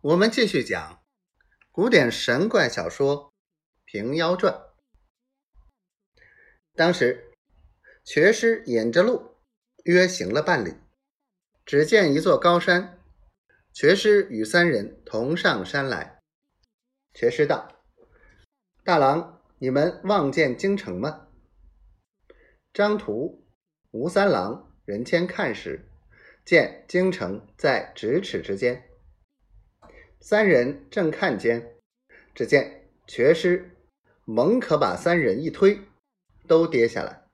我们继续讲古典神怪小说《平妖传》。当时，瘸师引着路，约行了半里，只见一座高山，瘸师与三人同上山来。瘸师道：“大郎，你们望见京城吗？”张图、吴三郎、任谦看时，见京城在咫尺之间。三人正看间，只见瘸师猛可把三人一推，都跌下来。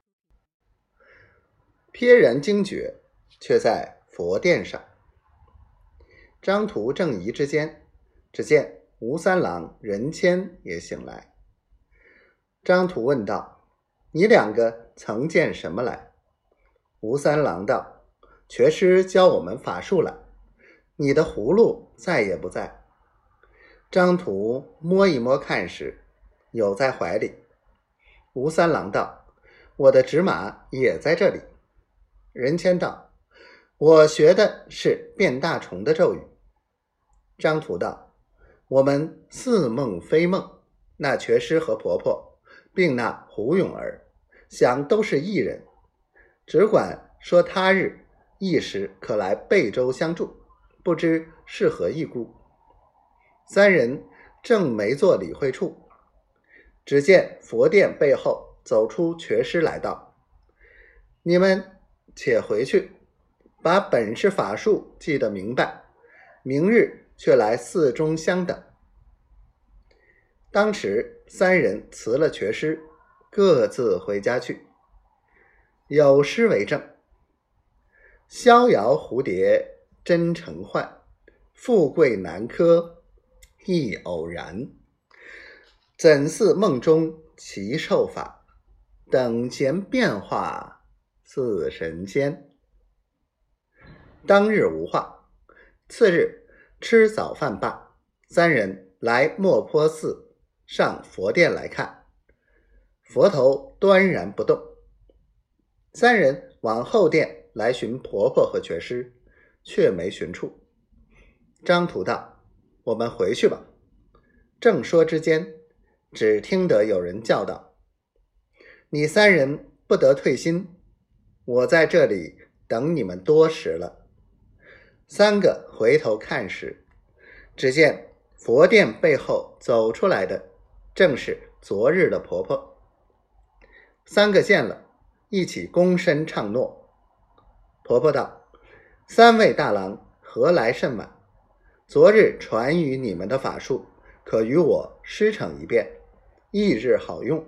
瞥然惊觉，却在佛殿上。张图正疑之间，只见吴三郎、任谦也醒来。张图问道：“你两个曾见什么来？”吴三郎道：“瘸师教我们法术来。”你的葫芦在也不在？张图摸一摸看时，有在怀里。吴三郎道：“我的纸马也在这里。”任谦道：“我学的是变大虫的咒语。”张图道：“我们似梦非梦，那瘸师和婆婆，并那胡永儿，想都是一人，只管说他日一时可来贝州相助。”不知是何意故。三人正没做理会处，只见佛殿背后走出瘸师来道：“你们且回去，把本事法术记得明白，明日却来寺中相等。”当时三人辞了瘸师，各自回家去。有诗为证：“逍遥蝴蝶。”真诚幻，富贵难科，亦偶然。怎似梦中奇兽法？等闲变化似神仙。当日无话，次日吃早饭罢，三人来莫坡寺上佛殿来看，佛头端然不动。三人往后殿来寻婆婆和觉师。却没寻处。张图道：“我们回去吧。”正说之间，只听得有人叫道：“你三人不得退心，我在这里等你们多时了。”三个回头看时，只见佛殿背后走出来的正是昨日的婆婆。三个见了，一起躬身唱诺。婆婆道。三位大郎何来甚晚？昨日传与你们的法术，可与我师承一遍，翌日好用。